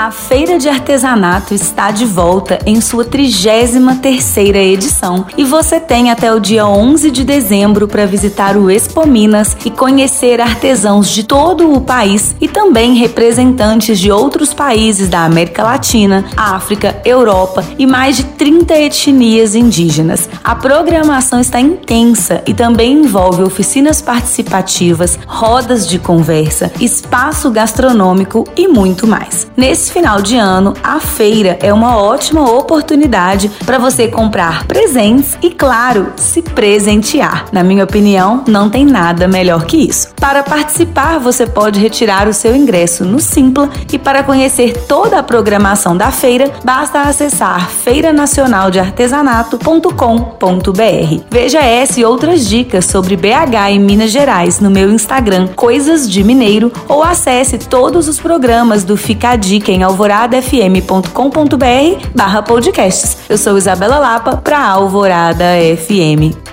A Feira de Artesanato está de volta em sua 33ª edição e você tem até o dia 11 de dezembro para visitar o Expo Minas e conhecer artesãos de todo o país e também representantes de outros países da América Latina, África, Europa e mais de 30 etnias indígenas. A programação está intensa e também envolve oficinas participativas, rodas de conversa, espaço gastronômico e muito mais. Nesse Final de ano, a feira é uma ótima oportunidade para você comprar presentes e, claro, se presentear. Na minha opinião, não tem nada melhor que isso. Para participar, você pode retirar o seu ingresso no Simpla e para conhecer toda a programação da feira, basta acessar feiranacionaldeartesanato.com.br. Veja essa e outras dicas sobre BH e Minas Gerais no meu Instagram Coisas de Mineiro ou acesse todos os programas do Fica a Dica em alvoradafm.com.br barra podcasts. Eu sou Isabela Lapa para Alvorada FM.